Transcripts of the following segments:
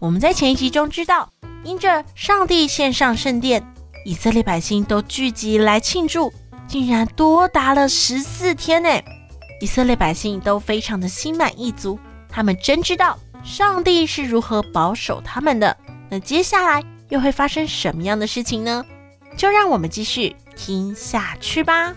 我们在前一集中知道，因着上帝献上圣殿，以色列百姓都聚集来庆祝，竟然多达了十四天呢！以色列百姓都非常的心满意足，他们真知道上帝是如何保守他们的。那接下来又会发生什么样的事情呢？就让我们继续听下去吧。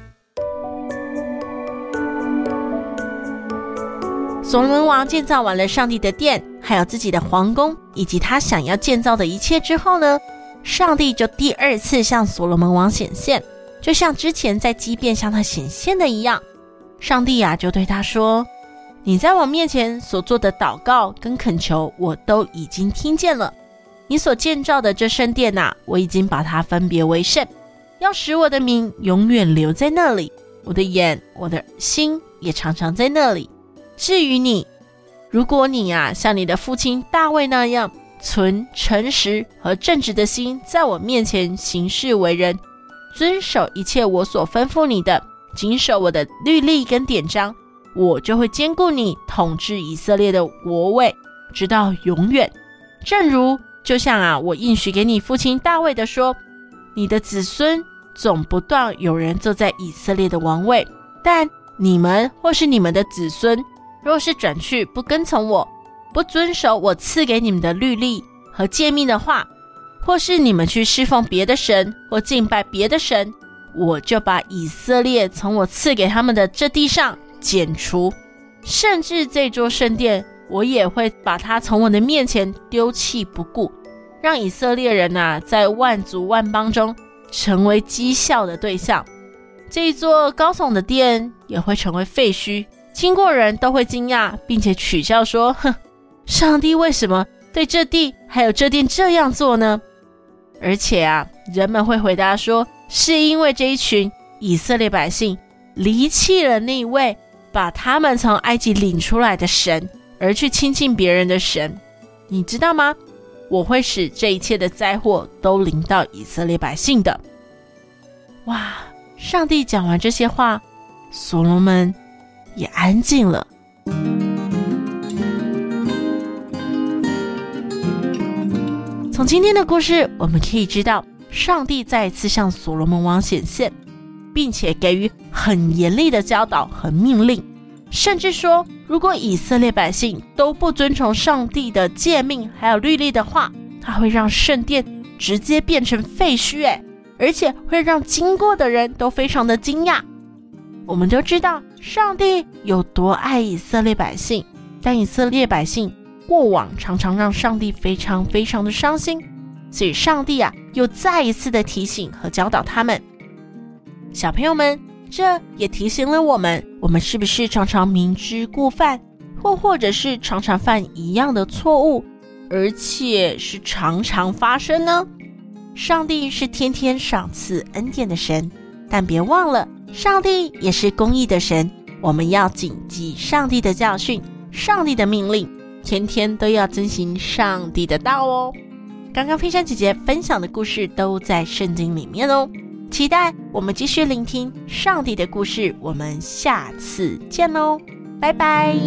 所罗门王建造完了上帝的殿，还有自己的皇宫，以及他想要建造的一切之后呢，上帝就第二次向所罗门王显现，就像之前在基遍向他显现的一样。上帝呀，就对他说：“你在我面前所做的祷告跟恳求，我都已经听见了。你所建造的这圣殿呐，我已经把它分别为圣，要使我的名永远留在那里，我的眼、我的心也常常在那里。”至于你，如果你呀、啊、像你的父亲大卫那样存诚实和正直的心，在我面前行事为人，遵守一切我所吩咐你的，谨守我的律例跟典章，我就会坚固你统治以色列的国位，直到永远。正如就像啊，我应许给你父亲大卫的说，你的子孙总不断有人坐在以色列的王位，但你们或是你们的子孙。若是转去不跟从我，不遵守我赐给你们的律例和诫命的话，或是你们去侍奉别的神或敬拜别的神，我就把以色列从我赐给他们的这地上剪除，甚至这座圣殿，我也会把它从我的面前丢弃不顾，让以色列人呐、在万族万邦中成为讥笑的对象。这一座高耸的殿也会成为废墟。经过人都会惊讶，并且取笑说：“ 哼，上帝为什么对这地还有这殿这样做呢？”而且啊，人们会回答说：“是因为这一群以色列百姓离弃了那位把他们从埃及领出来的神，而去亲近别人的神。”你知道吗？我会使这一切的灾祸都临到以色列百姓的。哇！上帝讲完这些话，所罗门。也安静了。从今天的故事，我们可以知道，上帝再一次向所罗门王显现，并且给予很严厉的教导和命令，甚至说，如果以色列百姓都不遵从上帝的诫命还有律例的话，他会让圣殿直接变成废墟，诶，而且会让经过的人都非常的惊讶。我们都知道上帝有多爱以色列百姓，但以色列百姓过往常常让上帝非常非常的伤心，所以上帝啊又再一次的提醒和教导他们。小朋友们，这也提醒了我们：我们是不是常常明知故犯，或或者是常常犯一样的错误，而且是常常发生呢？上帝是天天赏赐恩典的神，但别忘了。上帝也是公义的神，我们要谨记上帝的教训、上帝的命令，天天都要遵循上帝的道哦。刚刚飞山姐姐分享的故事都在圣经里面哦，期待我们继续聆听上帝的故事。我们下次见喽，拜拜。